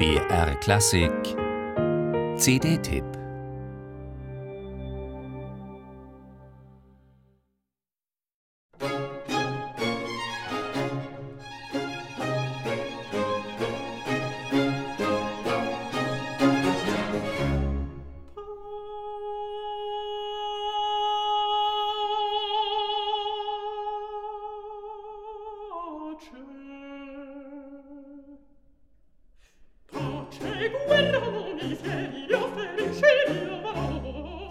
BR Klassik. CD-Tipp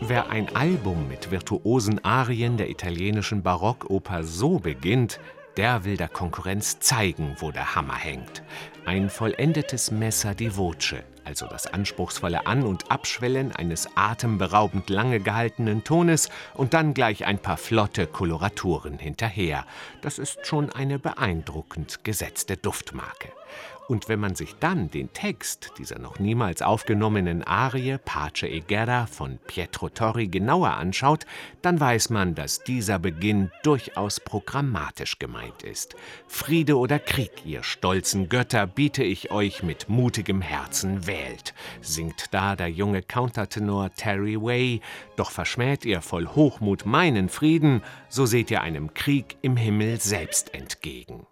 Wer ein Album mit virtuosen Arien der italienischen Barockoper so beginnt, der will der Konkurrenz zeigen, wo der Hammer hängt. Ein vollendetes Messer di voce, also das anspruchsvolle An- und Abschwellen eines atemberaubend lange gehaltenen Tones und dann gleich ein paar flotte Koloraturen hinterher. Das ist schon eine beeindruckend gesetzte Duftmarke. Und wenn man sich dann den Text dieser noch niemals aufgenommenen Arie Pace e Guerra von Pietro Torri genauer anschaut, dann weiß man, dass dieser Beginn durchaus programmatisch gemeint ist. Friede oder Krieg, ihr stolzen Götter, biete ich euch mit mutigem Herzen wählt, singt da der junge Countertenor Terry Way, doch verschmäht ihr voll Hochmut meinen Frieden, so seht ihr einem Krieg im Himmel selbst entgegen.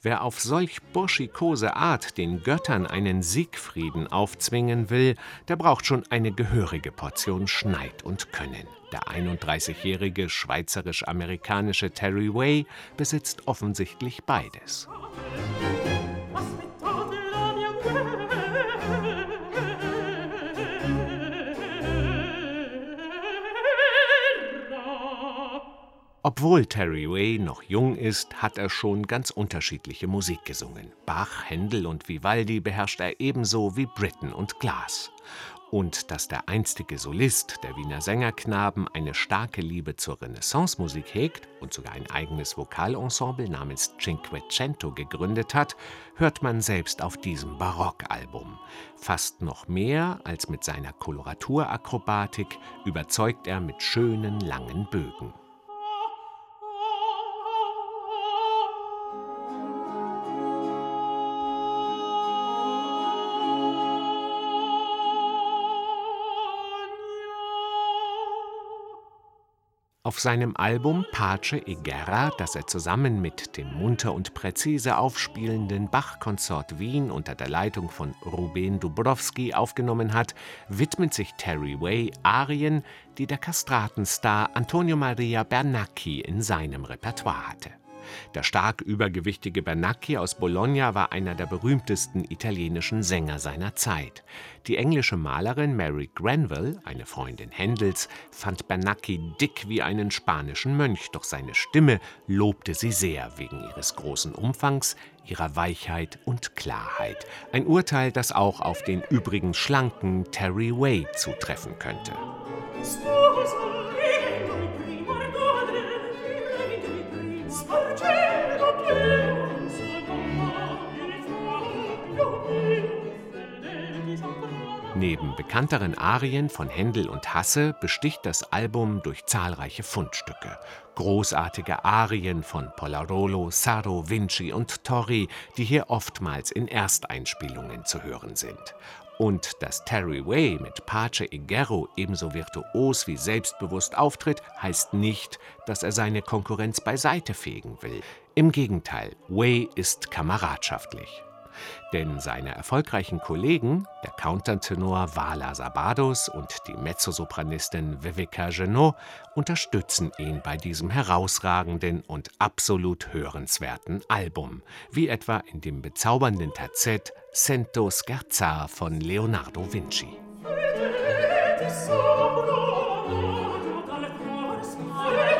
Wer auf solch burschikose Art den Göttern einen Siegfrieden aufzwingen will, der braucht schon eine gehörige Portion Schneid und Können. Der 31-jährige schweizerisch-amerikanische Terry Way besitzt offensichtlich beides. Obwohl Terry Way noch jung ist, hat er schon ganz unterschiedliche Musik gesungen. Bach, Händel und Vivaldi beherrscht er ebenso wie Britten und Glass. Und dass der einstige Solist der Wiener Sängerknaben eine starke Liebe zur Renaissance-Musik hegt und sogar ein eigenes Vokalensemble namens Cinquecento gegründet hat, hört man selbst auf diesem Barockalbum. Fast noch mehr als mit seiner Koloraturakrobatik überzeugt er mit schönen langen Bögen. Auf seinem Album Pace e Guerra, das er zusammen mit dem munter und präzise aufspielenden Bach-Konsort Wien unter der Leitung von Ruben Dubrowski aufgenommen hat, widmet sich Terry Way Arien, die der Kastratenstar Antonio Maria Bernacchi in seinem Repertoire hatte. Der stark übergewichtige Bernacchi aus Bologna war einer der berühmtesten italienischen Sänger seiner Zeit. Die englische Malerin Mary Granville, eine Freundin Händels, fand Bernacchi dick wie einen spanischen Mönch, doch seine Stimme lobte sie sehr wegen ihres großen Umfangs, ihrer Weichheit und Klarheit. Ein Urteil, das auch auf den übrigens schlanken Terry Way zutreffen könnte. Neben bekannteren Arien von Händel und Hasse besticht das Album durch zahlreiche Fundstücke. Großartige Arien von Polarolo, Saro, Vinci und Torri, die hier oftmals in Ersteinspielungen zu hören sind. Und dass Terry Way mit Pace Guerro ebenso virtuos wie selbstbewusst auftritt, heißt nicht, dass er seine Konkurrenz beiseite fegen will. Im Gegenteil, Way ist kameradschaftlich. Denn seine erfolgreichen Kollegen, der Countertenor Vala Sabados und die Mezzosopranistin Vivica Genot, unterstützen ihn bei diesem herausragenden und absolut hörenswerten Album, wie etwa in dem bezaubernden Terzett Sento Scherzar von Leonardo Vinci. Musik